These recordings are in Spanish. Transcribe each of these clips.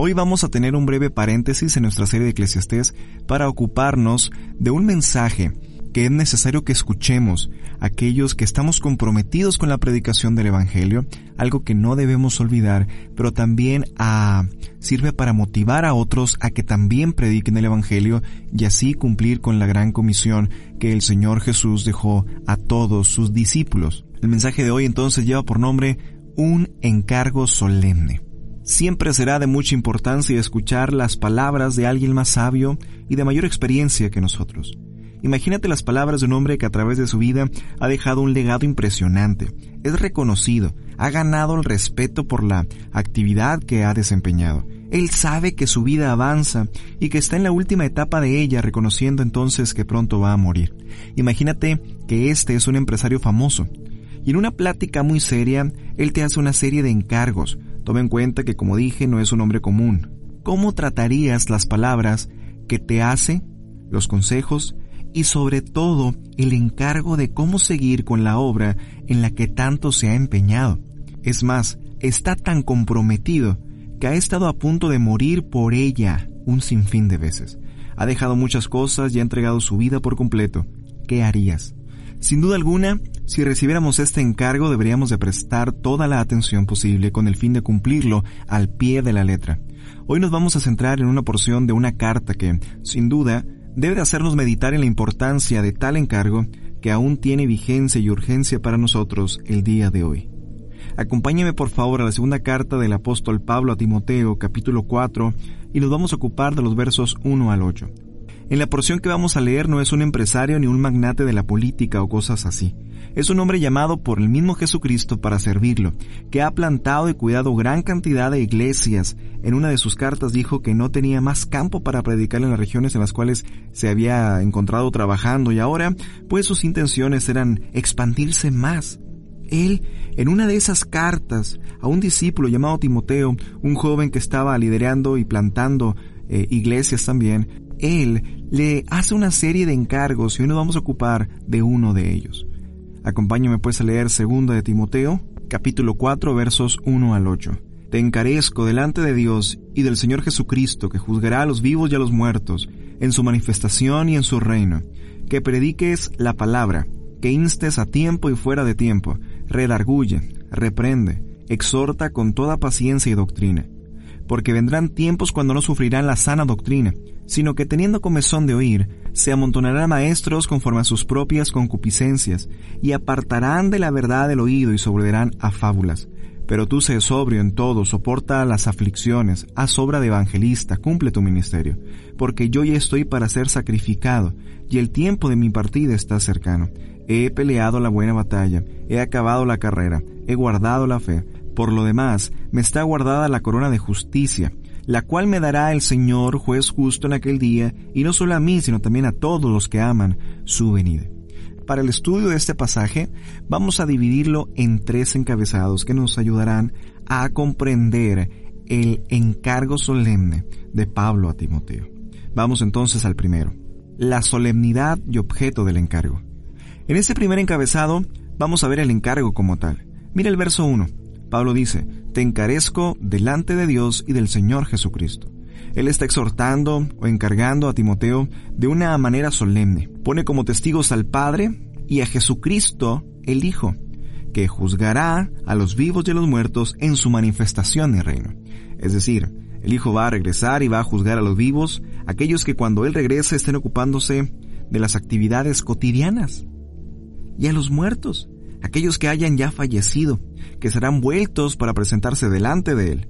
Hoy vamos a tener un breve paréntesis en nuestra serie de Eclesiastés para ocuparnos de un mensaje que es necesario que escuchemos aquellos que estamos comprometidos con la predicación del Evangelio, algo que no debemos olvidar, pero también ah, sirve para motivar a otros a que también prediquen el Evangelio y así cumplir con la gran comisión que el Señor Jesús dejó a todos sus discípulos. El mensaje de hoy entonces lleva por nombre un encargo solemne. Siempre será de mucha importancia escuchar las palabras de alguien más sabio y de mayor experiencia que nosotros. Imagínate las palabras de un hombre que a través de su vida ha dejado un legado impresionante, es reconocido, ha ganado el respeto por la actividad que ha desempeñado. Él sabe que su vida avanza y que está en la última etapa de ella, reconociendo entonces que pronto va a morir. Imagínate que este es un empresario famoso. Y en una plática muy seria, él te hace una serie de encargos, Toma en cuenta que, como dije, no es un hombre común. ¿Cómo tratarías las palabras que te hace, los consejos y sobre todo el encargo de cómo seguir con la obra en la que tanto se ha empeñado? Es más, está tan comprometido que ha estado a punto de morir por ella un sinfín de veces. Ha dejado muchas cosas y ha entregado su vida por completo. ¿Qué harías? Sin duda alguna, si recibiéramos este encargo deberíamos de prestar toda la atención posible con el fin de cumplirlo al pie de la letra. Hoy nos vamos a centrar en una porción de una carta que, sin duda, debe de hacernos meditar en la importancia de tal encargo que aún tiene vigencia y urgencia para nosotros el día de hoy. Acompáñeme por favor a la segunda carta del apóstol Pablo a Timoteo capítulo 4 y nos vamos a ocupar de los versos 1 al 8. En la porción que vamos a leer no es un empresario ni un magnate de la política o cosas así. Es un hombre llamado por el mismo Jesucristo para servirlo, que ha plantado y cuidado gran cantidad de iglesias. En una de sus cartas dijo que no tenía más campo para predicar en las regiones en las cuales se había encontrado trabajando y ahora, pues sus intenciones eran expandirse más. Él, en una de esas cartas a un discípulo llamado Timoteo, un joven que estaba liderando y plantando eh, iglesias también, él le hace una serie de encargos y hoy nos vamos a ocupar de uno de ellos. Acompáñame pues a leer 2 de Timoteo, capítulo 4, versos 1 al 8. Te encarezco delante de Dios y del Señor Jesucristo, que juzgará a los vivos y a los muertos, en su manifestación y en su reino, que prediques la palabra, que instes a tiempo y fuera de tiempo, redarguye, reprende, exhorta con toda paciencia y doctrina porque vendrán tiempos cuando no sufrirán la sana doctrina, sino que teniendo comezón de oír, se amontonarán maestros conforme a sus propias concupiscencias, y apartarán de la verdad el oído y sobreverán a fábulas. Pero tú sé sobrio en todo, soporta las aflicciones, haz obra de evangelista, cumple tu ministerio, porque yo ya estoy para ser sacrificado, y el tiempo de mi partida está cercano. He peleado la buena batalla, he acabado la carrera, he guardado la fe. Por lo demás, me está guardada la corona de justicia, la cual me dará el Señor, juez justo en aquel día, y no solo a mí, sino también a todos los que aman su venida. Para el estudio de este pasaje, vamos a dividirlo en tres encabezados que nos ayudarán a comprender el encargo solemne de Pablo a Timoteo. Vamos entonces al primero, la solemnidad y objeto del encargo. En este primer encabezado vamos a ver el encargo como tal. Mira el verso 1. Pablo dice, te encarezco delante de Dios y del Señor Jesucristo. Él está exhortando o encargando a Timoteo de una manera solemne. Pone como testigos al Padre y a Jesucristo, el Hijo, que juzgará a los vivos y a los muertos en su manifestación y reino. Es decir, el Hijo va a regresar y va a juzgar a los vivos, aquellos que cuando Él regrese estén ocupándose de las actividades cotidianas, y a los muertos, aquellos que hayan ya fallecido, que serán vueltos para presentarse delante de Él.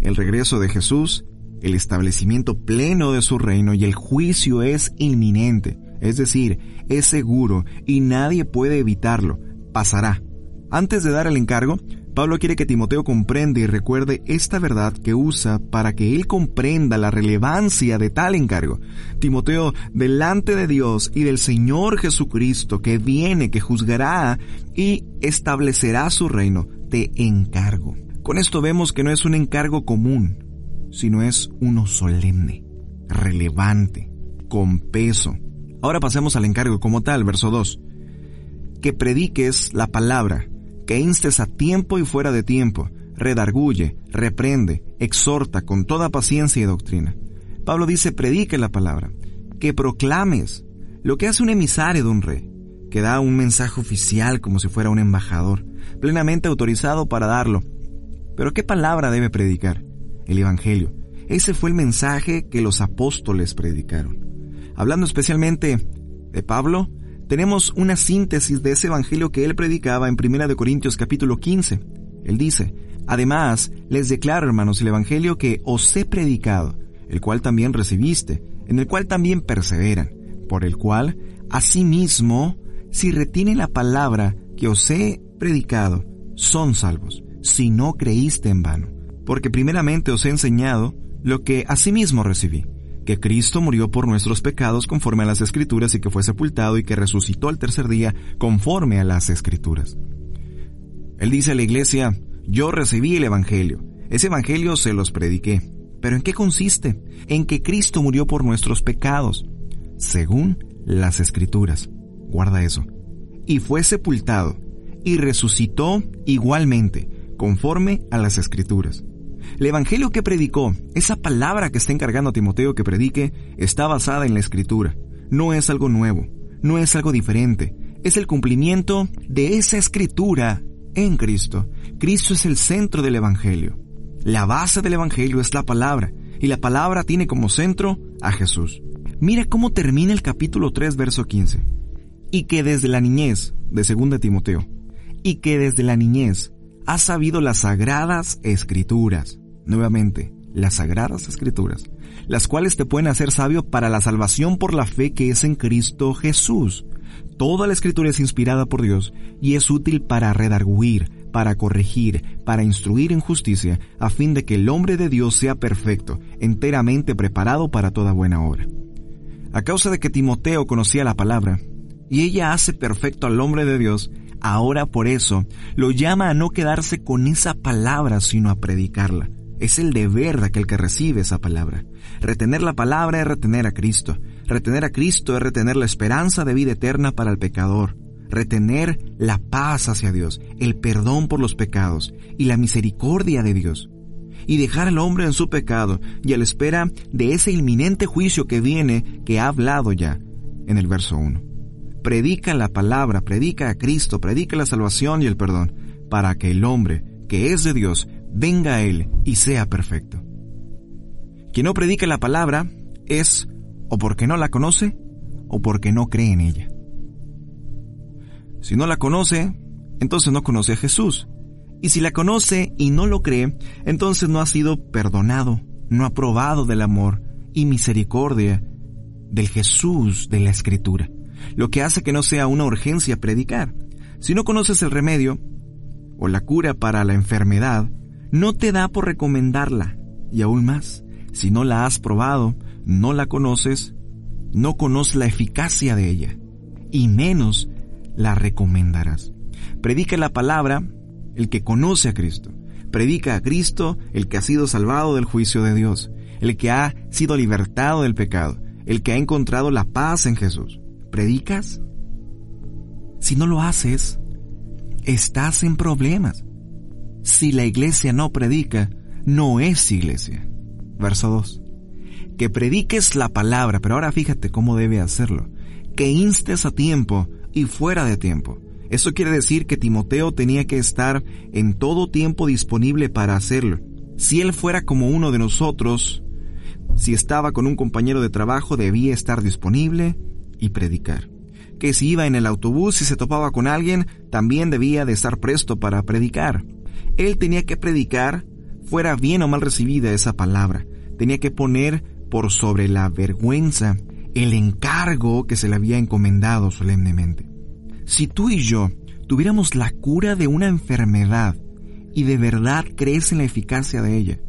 El regreso de Jesús, el establecimiento pleno de su reino y el juicio es inminente. Es decir, es seguro y nadie puede evitarlo. Pasará. Antes de dar el encargo, Pablo quiere que Timoteo comprenda y recuerde esta verdad que usa para que él comprenda la relevancia de tal encargo. Timoteo, delante de Dios y del Señor Jesucristo que viene, que juzgará y establecerá su reino, te encargo. Con esto vemos que no es un encargo común, sino es uno solemne, relevante, con peso. Ahora pasemos al encargo como tal, verso 2. Que prediques la palabra, que instes a tiempo y fuera de tiempo, redarguye, reprende, exhorta con toda paciencia y doctrina. Pablo dice, predique la palabra, que proclames, lo que hace un emisario de un rey, que da un mensaje oficial como si fuera un embajador, plenamente autorizado para darlo. Pero ¿qué palabra debe predicar? El Evangelio. Ese fue el mensaje que los apóstoles predicaron. Hablando especialmente de Pablo, tenemos una síntesis de ese evangelio que él predicaba en 1 Corintios capítulo 15. Él dice, Además, les declaro, hermanos, el evangelio que os he predicado, el cual también recibiste, en el cual también perseveran, por el cual, asimismo, si retienen la palabra que os he predicado, son salvos, si no creíste en vano. Porque primeramente os he enseñado lo que asimismo recibí que Cristo murió por nuestros pecados conforme a las Escrituras y que fue sepultado y que resucitó al tercer día conforme a las Escrituras. Él dice a la iglesia, yo recibí el Evangelio, ese Evangelio se los prediqué. ¿Pero en qué consiste? En que Cristo murió por nuestros pecados, según las Escrituras. Guarda eso. Y fue sepultado, y resucitó igualmente, conforme a las Escrituras. El Evangelio que predicó, esa palabra que está encargando a Timoteo que predique, está basada en la Escritura. No es algo nuevo, no es algo diferente, es el cumplimiento de esa Escritura en Cristo. Cristo es el centro del Evangelio. La base del Evangelio es la palabra, y la palabra tiene como centro a Jesús. Mira cómo termina el capítulo 3, verso 15. Y que desde la niñez, de 2 Timoteo, y que desde la niñez has sabido las sagradas escrituras. Nuevamente, las sagradas escrituras, las cuales te pueden hacer sabio para la salvación por la fe que es en Cristo Jesús. Toda la escritura es inspirada por Dios y es útil para redarguir, para corregir, para instruir en justicia, a fin de que el hombre de Dios sea perfecto, enteramente preparado para toda buena obra. A causa de que Timoteo conocía la palabra, y ella hace perfecto al hombre de Dios, Ahora por eso lo llama a no quedarse con esa palabra, sino a predicarla. Es el deber de aquel que recibe esa palabra. Retener la palabra es retener a Cristo. Retener a Cristo es retener la esperanza de vida eterna para el pecador. Retener la paz hacia Dios, el perdón por los pecados y la misericordia de Dios. Y dejar al hombre en su pecado y a la espera de ese inminente juicio que viene que ha hablado ya en el verso 1 predica la palabra, predica a Cristo, predica la salvación y el perdón, para que el hombre, que es de Dios, venga a Él y sea perfecto. Quien no predica la palabra es o porque no la conoce o porque no cree en ella. Si no la conoce, entonces no conoce a Jesús. Y si la conoce y no lo cree, entonces no ha sido perdonado, no ha probado del amor y misericordia del Jesús de la Escritura lo que hace que no sea una urgencia predicar. Si no conoces el remedio o la cura para la enfermedad, no te da por recomendarla. Y aún más, si no la has probado, no la conoces, no conoces la eficacia de ella, y menos la recomendarás. Predica la palabra el que conoce a Cristo. Predica a Cristo el que ha sido salvado del juicio de Dios, el que ha sido libertado del pecado, el que ha encontrado la paz en Jesús. ¿Predicas? Si no lo haces, estás en problemas. Si la iglesia no predica, no es iglesia. Verso 2. Que prediques la palabra, pero ahora fíjate cómo debe hacerlo. Que instes a tiempo y fuera de tiempo. Eso quiere decir que Timoteo tenía que estar en todo tiempo disponible para hacerlo. Si él fuera como uno de nosotros, si estaba con un compañero de trabajo, debía estar disponible, y predicar. Que si iba en el autobús y se topaba con alguien, también debía de estar presto para predicar. Él tenía que predicar, fuera bien o mal recibida esa palabra. Tenía que poner por sobre la vergüenza el encargo que se le había encomendado solemnemente. Si tú y yo tuviéramos la cura de una enfermedad y de verdad crees en la eficacia de ella,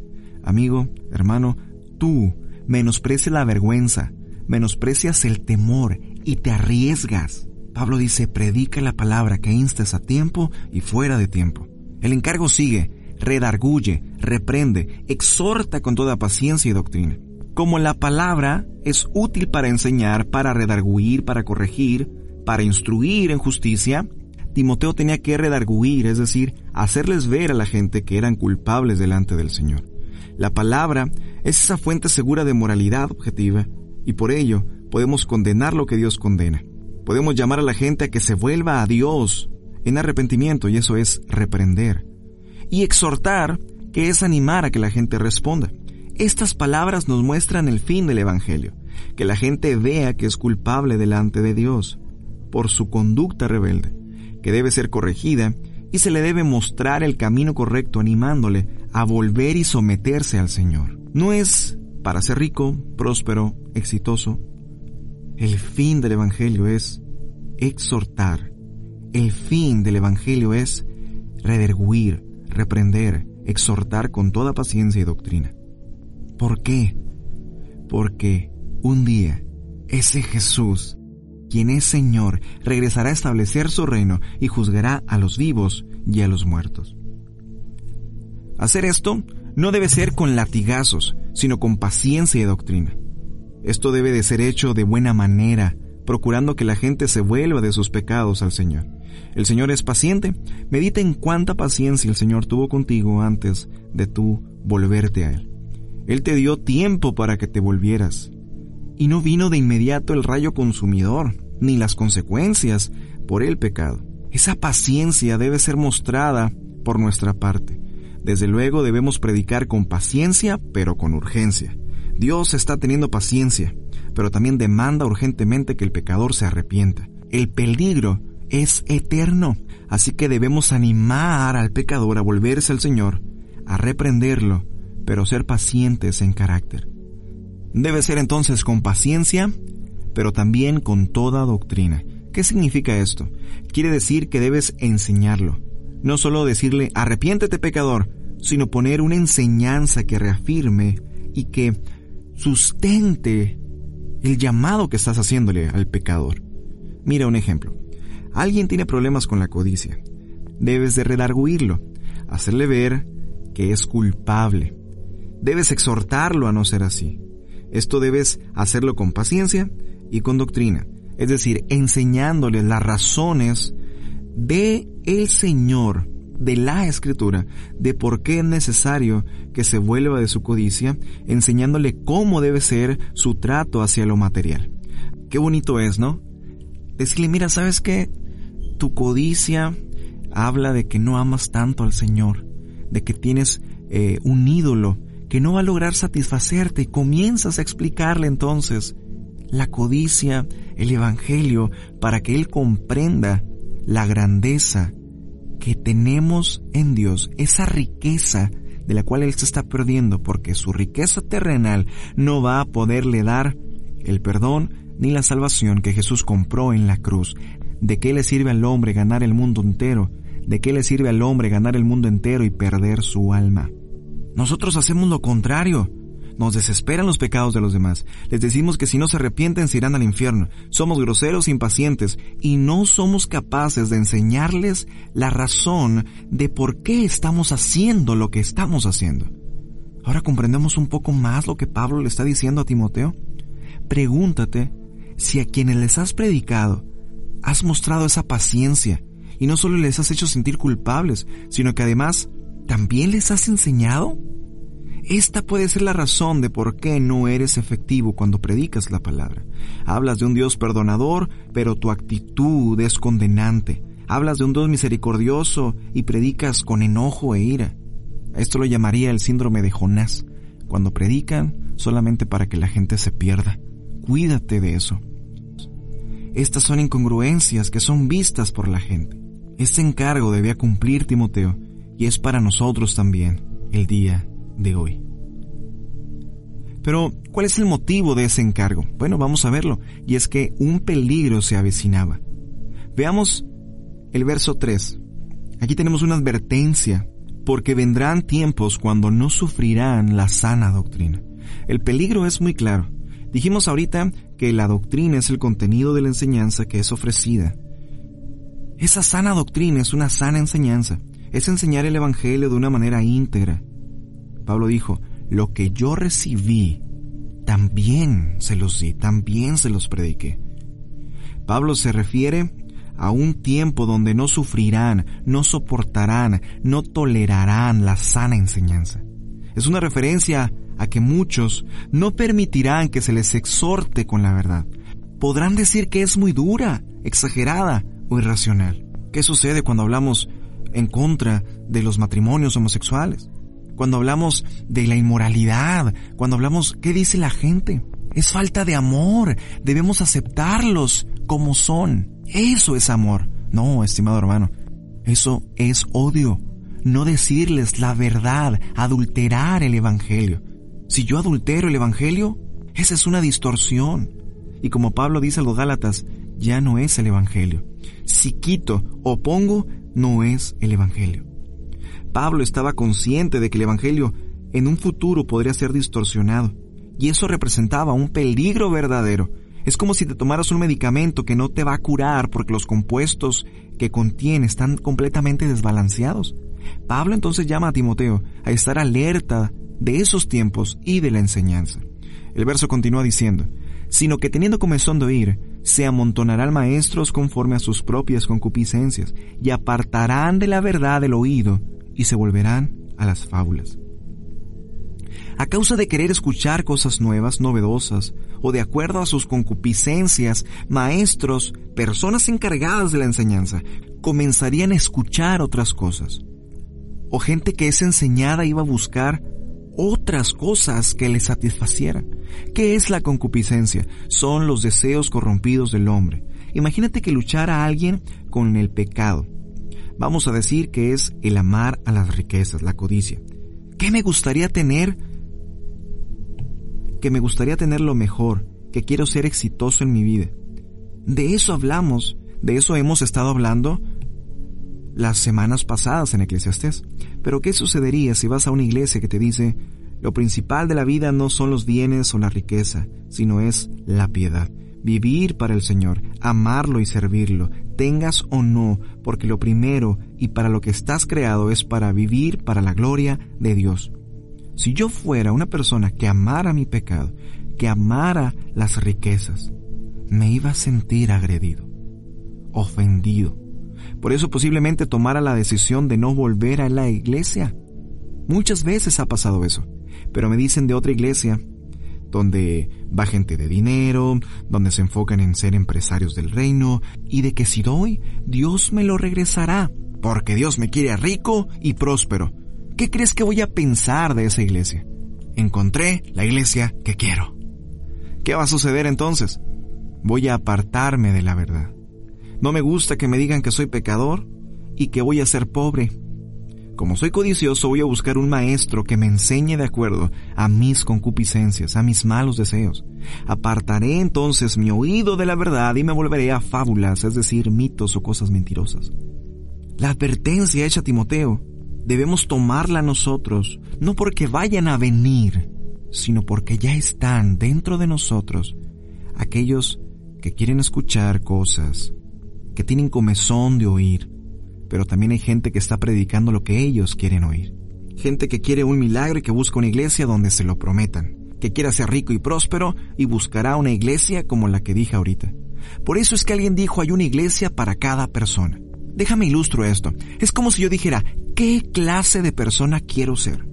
amigo, hermano, tú menosprecias la vergüenza, menosprecias el temor y te arriesgas. Pablo dice, predica la palabra que instes a tiempo y fuera de tiempo. El encargo sigue, redarguye, reprende, exhorta con toda paciencia y doctrina. Como la palabra es útil para enseñar, para redarguir, para corregir, para instruir en justicia, Timoteo tenía que redarguir, es decir, hacerles ver a la gente que eran culpables delante del Señor. La palabra es esa fuente segura de moralidad objetiva y por ello podemos condenar lo que Dios condena. Podemos llamar a la gente a que se vuelva a Dios en arrepentimiento y eso es reprender y exhortar, que es animar a que la gente responda. Estas palabras nos muestran el fin del Evangelio, que la gente vea que es culpable delante de Dios por su conducta rebelde, que debe ser corregida y se le debe mostrar el camino correcto animándole a volver y someterse al Señor. No es para ser rico, próspero, exitoso. El fin del Evangelio es exhortar. El fin del Evangelio es rederguir, reprender, exhortar con toda paciencia y doctrina. ¿Por qué? Porque un día ese Jesús, quien es Señor, regresará a establecer su reino y juzgará a los vivos y a los muertos. Hacer esto no debe ser con latigazos, sino con paciencia y doctrina. Esto debe de ser hecho de buena manera, procurando que la gente se vuelva de sus pecados al Señor. El Señor es paciente. Medita en cuánta paciencia el Señor tuvo contigo antes de tú volverte a Él. Él te dio tiempo para que te volvieras. Y no vino de inmediato el rayo consumidor, ni las consecuencias por el pecado. Esa paciencia debe ser mostrada por nuestra parte. Desde luego debemos predicar con paciencia, pero con urgencia. Dios está teniendo paciencia, pero también demanda urgentemente que el pecador se arrepienta. El peligro es eterno. Así que debemos animar al pecador a volverse al Señor, a reprenderlo, pero ser pacientes en carácter. Debe ser entonces con paciencia, pero también con toda doctrina. ¿Qué significa esto? Quiere decir que debes enseñarlo. No solo decirle arrepiéntete pecador, sino poner una enseñanza que reafirme y que sustente el llamado que estás haciéndole al pecador. Mira un ejemplo. Alguien tiene problemas con la codicia. Debes de redarguirlo, hacerle ver que es culpable. Debes exhortarlo a no ser así. Esto debes hacerlo con paciencia y con doctrina, es decir, enseñándole las razones de el Señor, de la Escritura, de por qué es necesario que se vuelva de su codicia, enseñándole cómo debe ser su trato hacia lo material. Qué bonito es, ¿no? Decirle, mira, ¿sabes qué? Tu codicia habla de que no amas tanto al Señor, de que tienes eh, un ídolo que no va a lograr satisfacerte y comienzas a explicarle entonces la codicia, el Evangelio, para que Él comprenda la grandeza que tenemos en Dios, esa riqueza de la cual Él se está perdiendo, porque su riqueza terrenal no va a poderle dar el perdón ni la salvación que Jesús compró en la cruz. ¿De qué le sirve al hombre ganar el mundo entero? ¿De qué le sirve al hombre ganar el mundo entero y perder su alma? Nosotros hacemos lo contrario. Nos desesperan los pecados de los demás. Les decimos que si no se arrepienten se irán al infierno. Somos groseros impacientes y no somos capaces de enseñarles la razón de por qué estamos haciendo lo que estamos haciendo. Ahora comprendemos un poco más lo que Pablo le está diciendo a Timoteo. Pregúntate si a quienes les has predicado has mostrado esa paciencia y no solo les has hecho sentir culpables, sino que además también les has enseñado? Esta puede ser la razón de por qué no eres efectivo cuando predicas la palabra. Hablas de un Dios perdonador, pero tu actitud es condenante. Hablas de un Dios misericordioso y predicas con enojo e ira. Esto lo llamaría el síndrome de Jonás, cuando predican solamente para que la gente se pierda. Cuídate de eso. Estas son incongruencias que son vistas por la gente. Este encargo debía cumplir Timoteo y es para nosotros también el día de hoy. Pero, ¿cuál es el motivo de ese encargo? Bueno, vamos a verlo. Y es que un peligro se avecinaba. Veamos el verso 3. Aquí tenemos una advertencia, porque vendrán tiempos cuando no sufrirán la sana doctrina. El peligro es muy claro. Dijimos ahorita que la doctrina es el contenido de la enseñanza que es ofrecida. Esa sana doctrina es una sana enseñanza, es enseñar el Evangelio de una manera íntegra. Pablo dijo, lo que yo recibí, también se los di, también se los prediqué. Pablo se refiere a un tiempo donde no sufrirán, no soportarán, no tolerarán la sana enseñanza. Es una referencia a que muchos no permitirán que se les exhorte con la verdad. Podrán decir que es muy dura, exagerada o irracional. ¿Qué sucede cuando hablamos en contra de los matrimonios homosexuales? Cuando hablamos de la inmoralidad, cuando hablamos, ¿qué dice la gente? Es falta de amor, debemos aceptarlos como son. Eso es amor. No, estimado hermano, eso es odio. No decirles la verdad, adulterar el Evangelio. Si yo adultero el Evangelio, esa es una distorsión. Y como Pablo dice a los Gálatas, ya no es el Evangelio. Si quito o pongo, no es el Evangelio. Pablo estaba consciente de que el Evangelio en un futuro podría ser distorsionado, y eso representaba un peligro verdadero es como si te tomaras un medicamento que no te va a curar porque los compuestos que contiene están completamente desbalanceados. Pablo entonces llama a Timoteo a estar alerta de esos tiempos y de la enseñanza. El verso continúa diciendo, sino que teniendo comezón de oír, se amontonarán maestros conforme a sus propias concupiscencias, y apartarán de la verdad el oído, y se volverán a las fábulas a causa de querer escuchar cosas nuevas, novedosas, o de acuerdo a sus concupiscencias, maestros, personas encargadas de la enseñanza, comenzarían a escuchar otras cosas. O gente que es enseñada iba a buscar otras cosas que le satisfacieran. ¿Qué es la concupiscencia? Son los deseos corrompidos del hombre. Imagínate que luchara alguien con el pecado. Vamos a decir que es el amar a las riquezas, la codicia. ¿Qué me gustaría tener que me gustaría tener lo mejor, que quiero ser exitoso en mi vida. De eso hablamos, de eso hemos estado hablando las semanas pasadas en Eclesiastés. Pero ¿qué sucedería si vas a una iglesia que te dice, lo principal de la vida no son los bienes o la riqueza, sino es la piedad? Vivir para el Señor, amarlo y servirlo, tengas o no, porque lo primero y para lo que estás creado es para vivir para la gloria de Dios. Si yo fuera una persona que amara mi pecado, que amara las riquezas, me iba a sentir agredido, ofendido. Por eso posiblemente tomara la decisión de no volver a la iglesia. Muchas veces ha pasado eso, pero me dicen de otra iglesia donde va gente de dinero, donde se enfocan en ser empresarios del reino, y de que si doy, Dios me lo regresará, porque Dios me quiere rico y próspero, ¿Qué crees que voy a pensar de esa iglesia? Encontré la iglesia que quiero. ¿Qué va a suceder entonces? Voy a apartarme de la verdad. No me gusta que me digan que soy pecador y que voy a ser pobre. Como soy codicioso, voy a buscar un maestro que me enseñe de acuerdo a mis concupiscencias, a mis malos deseos. Apartaré entonces mi oído de la verdad y me volveré a fábulas, es decir, mitos o cosas mentirosas. La advertencia hecha a Timoteo debemos tomarla nosotros, no porque vayan a venir, sino porque ya están dentro de nosotros aquellos que quieren escuchar cosas, que tienen comezón de oír, pero también hay gente que está predicando lo que ellos quieren oír. Gente que quiere un milagro y que busca una iglesia donde se lo prometan, que quiera ser rico y próspero y buscará una iglesia como la que dije ahorita. Por eso es que alguien dijo hay una iglesia para cada persona. Déjame ilustro esto. Es como si yo dijera, ¿qué clase de persona quiero ser?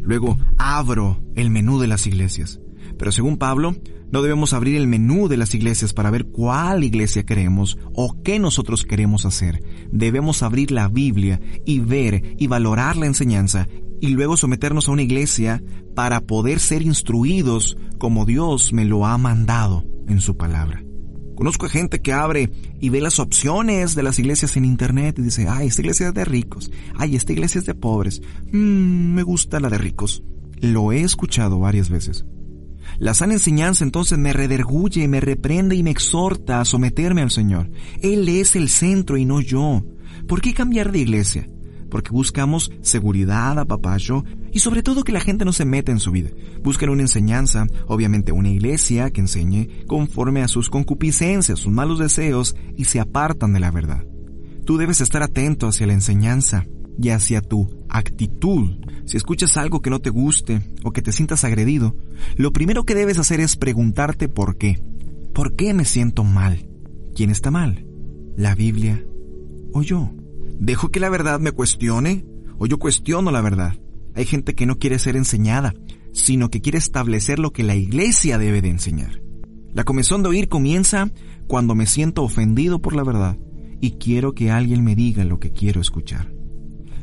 Luego abro el menú de las iglesias. Pero según Pablo, no debemos abrir el menú de las iglesias para ver cuál iglesia queremos o qué nosotros queremos hacer. Debemos abrir la Biblia y ver y valorar la enseñanza y luego someternos a una iglesia para poder ser instruidos como Dios me lo ha mandado en su palabra. Conozco gente que abre y ve las opciones de las iglesias en internet y dice, ay, esta iglesia es de ricos, ay, esta iglesia es de pobres, mm, me gusta la de ricos. Lo he escuchado varias veces. La sana enseñanza entonces me rederguye, me reprende y me exhorta a someterme al Señor. Él es el centro y no yo. ¿Por qué cambiar de iglesia? Porque buscamos seguridad, apapacho y sobre todo que la gente no se meta en su vida. Buscan una enseñanza, obviamente una iglesia que enseñe conforme a sus concupiscencias, sus malos deseos y se apartan de la verdad. Tú debes estar atento hacia la enseñanza y hacia tu actitud. Si escuchas algo que no te guste o que te sientas agredido, lo primero que debes hacer es preguntarte por qué. ¿Por qué me siento mal? ¿Quién está mal? ¿La Biblia o yo? ¿Dejo que la verdad me cuestione o yo cuestiono la verdad? Hay gente que no quiere ser enseñada, sino que quiere establecer lo que la iglesia debe de enseñar. La comezón de oír comienza cuando me siento ofendido por la verdad y quiero que alguien me diga lo que quiero escuchar.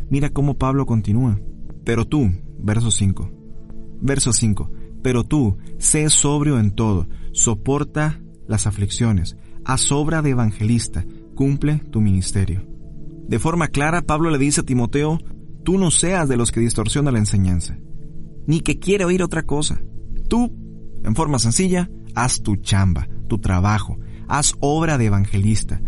Mira cómo Pablo continúa. Pero tú, verso 5. Verso 5. Pero tú, sé sobrio en todo, soporta las aflicciones, haz obra de evangelista, cumple tu ministerio. De forma clara, Pablo le dice a Timoteo, tú no seas de los que distorsiona la enseñanza, ni que quiere oír otra cosa. Tú, en forma sencilla, haz tu chamba, tu trabajo, haz obra de evangelista,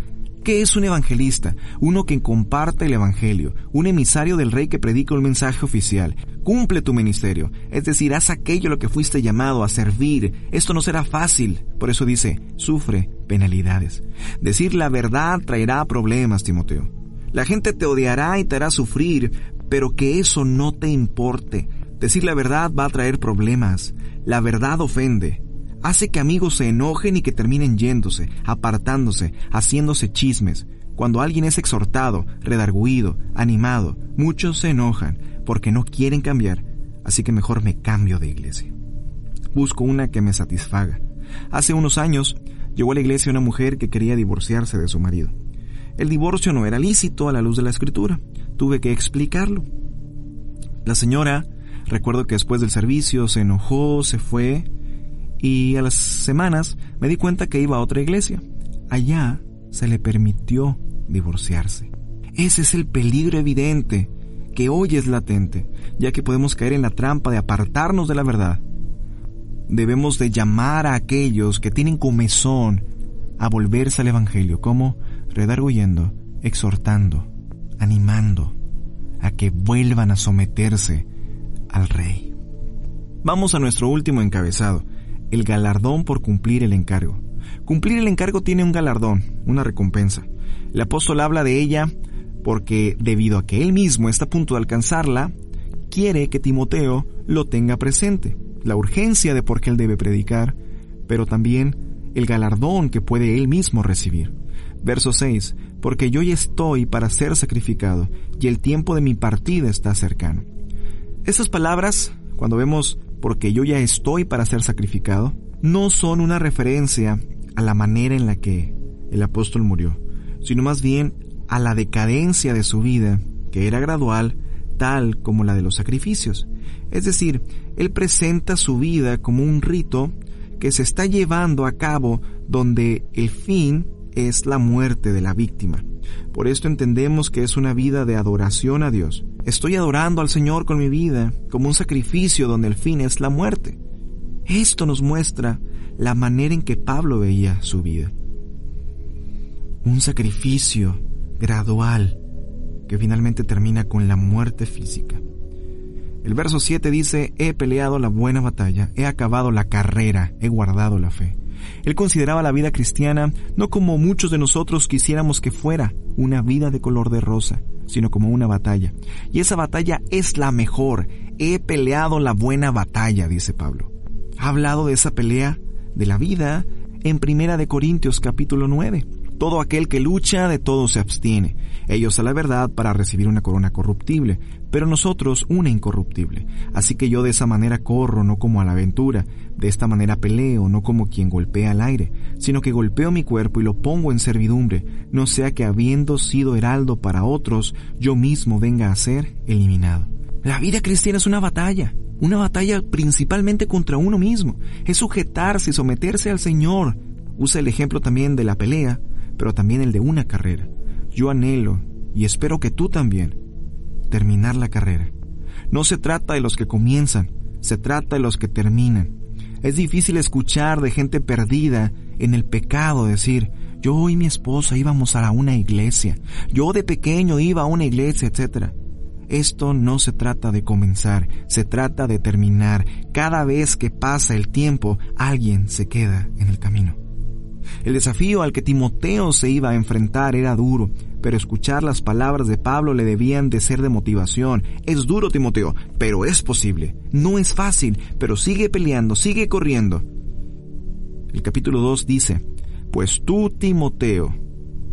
¿Qué es un evangelista? Uno que comparte el evangelio, un emisario del rey que predica un mensaje oficial. Cumple tu ministerio, es decir, haz aquello lo que fuiste llamado a servir. Esto no será fácil, por eso dice, sufre penalidades. Decir la verdad traerá problemas, Timoteo. La gente te odiará y te hará sufrir, pero que eso no te importe. Decir la verdad va a traer problemas. La verdad ofende hace que amigos se enojen y que terminen yéndose, apartándose, haciéndose chismes. Cuando alguien es exhortado, redarguido, animado, muchos se enojan porque no quieren cambiar, así que mejor me cambio de iglesia. Busco una que me satisfaga. Hace unos años llegó a la iglesia una mujer que quería divorciarse de su marido. El divorcio no era lícito a la luz de la escritura. Tuve que explicarlo. La señora, recuerdo que después del servicio se enojó, se fue, y a las semanas me di cuenta que iba a otra iglesia. Allá se le permitió divorciarse. Ese es el peligro evidente, que hoy es latente, ya que podemos caer en la trampa de apartarnos de la verdad. Debemos de llamar a aquellos que tienen comezón a volverse al Evangelio, como redarguyendo, exhortando, animando a que vuelvan a someterse al Rey. Vamos a nuestro último encabezado, el galardón por cumplir el encargo. Cumplir el encargo tiene un galardón, una recompensa. El apóstol habla de ella porque debido a que él mismo está a punto de alcanzarla, quiere que Timoteo lo tenga presente, la urgencia de por qué él debe predicar, pero también el galardón que puede él mismo recibir. Verso 6, porque yo ya estoy para ser sacrificado y el tiempo de mi partida está cercano. Estas palabras, cuando vemos porque yo ya estoy para ser sacrificado, no son una referencia a la manera en la que el apóstol murió, sino más bien a la decadencia de su vida, que era gradual, tal como la de los sacrificios. Es decir, él presenta su vida como un rito que se está llevando a cabo donde el fin es la muerte de la víctima. Por esto entendemos que es una vida de adoración a Dios. Estoy adorando al Señor con mi vida como un sacrificio donde el fin es la muerte. Esto nos muestra la manera en que Pablo veía su vida. Un sacrificio gradual que finalmente termina con la muerte física. El verso 7 dice, he peleado la buena batalla, he acabado la carrera, he guardado la fe. Él consideraba la vida cristiana no como muchos de nosotros quisiéramos que fuera una vida de color de rosa, sino como una batalla. Y esa batalla es la mejor. He peleado la buena batalla, dice Pablo. Ha hablado de esa pelea de la vida en Primera de Corintios capítulo 9. Todo aquel que lucha de todo se abstiene. Ellos a la verdad para recibir una corona corruptible, pero nosotros una incorruptible. Así que yo de esa manera corro, no como a la aventura, de esta manera peleo, no como quien golpea al aire, sino que golpeo mi cuerpo y lo pongo en servidumbre, no sea que habiendo sido heraldo para otros, yo mismo venga a ser eliminado. La vida cristiana es una batalla, una batalla principalmente contra uno mismo, es sujetarse y someterse al Señor. Usa el ejemplo también de la pelea, pero también el de una carrera. Yo anhelo, y espero que tú también, terminar la carrera. No se trata de los que comienzan, se trata de los que terminan. Es difícil escuchar de gente perdida en el pecado decir, yo y mi esposa íbamos a una iglesia, yo de pequeño iba a una iglesia, etc. Esto no se trata de comenzar, se trata de terminar. Cada vez que pasa el tiempo, alguien se queda en el camino. El desafío al que Timoteo se iba a enfrentar era duro, pero escuchar las palabras de Pablo le debían de ser de motivación. Es duro, Timoteo, pero es posible. No es fácil, pero sigue peleando, sigue corriendo. El capítulo 2 dice, Pues tú, Timoteo,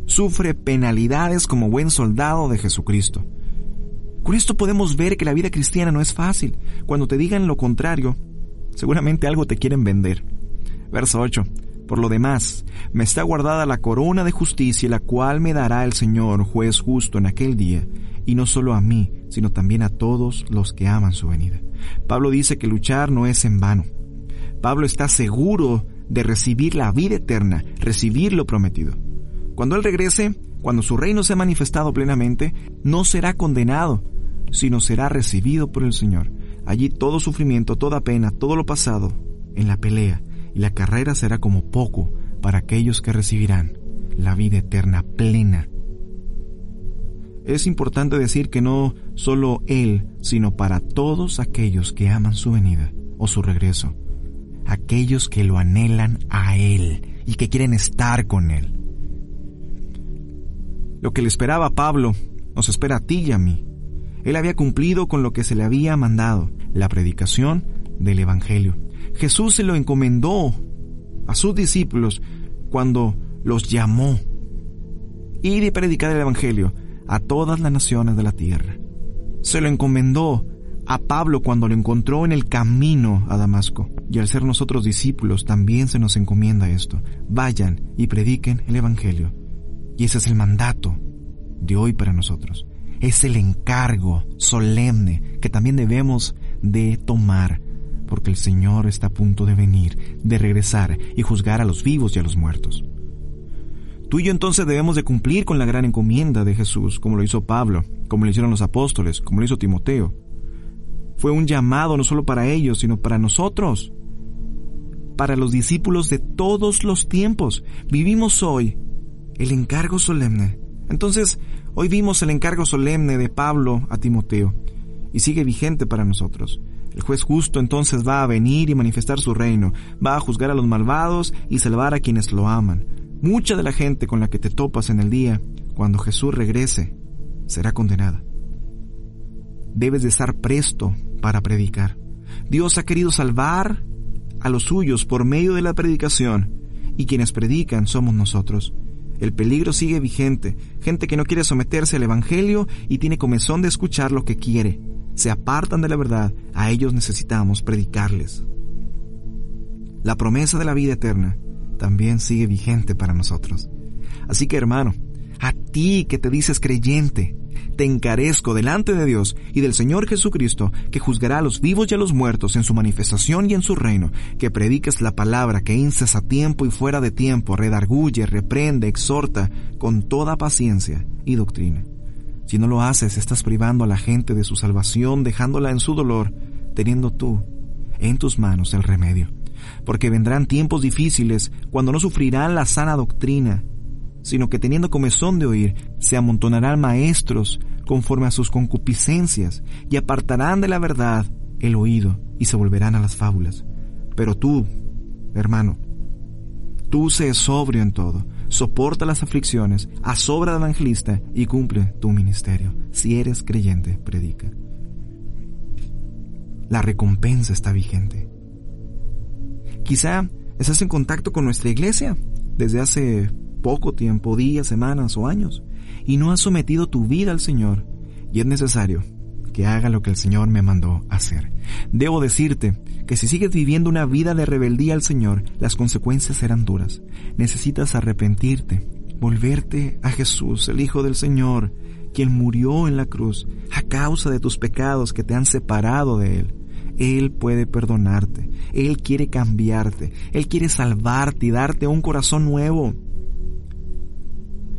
sufre penalidades como buen soldado de Jesucristo. Con esto podemos ver que la vida cristiana no es fácil. Cuando te digan lo contrario, seguramente algo te quieren vender. Verso 8. Por lo demás, me está guardada la corona de justicia, la cual me dará el Señor, juez justo, en aquel día, y no solo a mí, sino también a todos los que aman su venida. Pablo dice que luchar no es en vano. Pablo está seguro de recibir la vida eterna, recibir lo prometido. Cuando Él regrese, cuando su reino sea manifestado plenamente, no será condenado, sino será recibido por el Señor. Allí todo sufrimiento, toda pena, todo lo pasado, en la pelea, y la carrera será como poco para aquellos que recibirán la vida eterna plena. Es importante decir que no solo Él, sino para todos aquellos que aman su venida o su regreso, aquellos que lo anhelan a Él y que quieren estar con Él. Lo que le esperaba a Pablo nos espera a ti y a mí. Él había cumplido con lo que se le había mandado, la predicación del Evangelio. Jesús se lo encomendó a sus discípulos cuando los llamó. Ir y predicar el Evangelio a todas las naciones de la tierra. Se lo encomendó a Pablo cuando lo encontró en el camino a Damasco. Y al ser nosotros discípulos también se nos encomienda esto. Vayan y prediquen el Evangelio. Y ese es el mandato de hoy para nosotros. Es el encargo solemne que también debemos de tomar porque el Señor está a punto de venir, de regresar y juzgar a los vivos y a los muertos. Tú y yo entonces debemos de cumplir con la gran encomienda de Jesús, como lo hizo Pablo, como lo hicieron los apóstoles, como lo hizo Timoteo. Fue un llamado no solo para ellos, sino para nosotros, para los discípulos de todos los tiempos. Vivimos hoy el encargo solemne. Entonces, hoy vimos el encargo solemne de Pablo a Timoteo y sigue vigente para nosotros. El juez justo entonces va a venir y manifestar su reino, va a juzgar a los malvados y salvar a quienes lo aman. Mucha de la gente con la que te topas en el día, cuando Jesús regrese, será condenada. Debes de estar presto para predicar. Dios ha querido salvar a los suyos por medio de la predicación, y quienes predican somos nosotros. El peligro sigue vigente, gente que no quiere someterse al Evangelio y tiene comezón de escuchar lo que quiere se apartan de la verdad, a ellos necesitamos predicarles. La promesa de la vida eterna también sigue vigente para nosotros. Así que hermano, a ti que te dices creyente, te encarezco delante de Dios y del Señor Jesucristo, que juzgará a los vivos y a los muertos en su manifestación y en su reino, que prediques la palabra, que inces a tiempo y fuera de tiempo, redarguye, reprende, exhorta, con toda paciencia y doctrina. Si no lo haces, estás privando a la gente de su salvación, dejándola en su dolor, teniendo tú en tus manos el remedio. Porque vendrán tiempos difíciles cuando no sufrirán la sana doctrina, sino que teniendo comezón de oír, se amontonarán maestros conforme a sus concupiscencias y apartarán de la verdad el oído y se volverán a las fábulas. Pero tú, hermano, tú sé sobrio en todo soporta las aflicciones, asobra de evangelista y cumple tu ministerio. Si eres creyente, predica. La recompensa está vigente. Quizá estás en contacto con nuestra iglesia desde hace poco tiempo, días, semanas o años, y no has sometido tu vida al Señor, y es necesario que haga lo que el Señor me mandó hacer. Debo decirte que si sigues viviendo una vida de rebeldía al Señor, las consecuencias serán duras. Necesitas arrepentirte, volverte a Jesús, el Hijo del Señor, quien murió en la cruz a causa de tus pecados que te han separado de Él. Él puede perdonarte, Él quiere cambiarte, Él quiere salvarte y darte un corazón nuevo.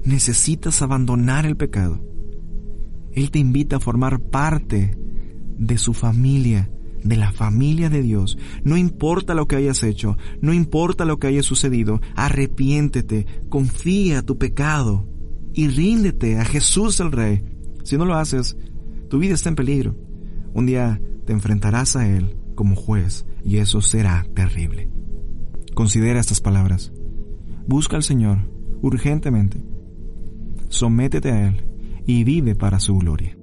Necesitas abandonar el pecado él te invita a formar parte de su familia, de la familia de Dios. No importa lo que hayas hecho, no importa lo que haya sucedido, arrepiéntete, confía tu pecado y ríndete a Jesús el Rey. Si no lo haces, tu vida está en peligro. Un día te enfrentarás a Él como juez y eso será terrible. Considera estas palabras. Busca al Señor urgentemente. Sométete a Él y vive para su gloria.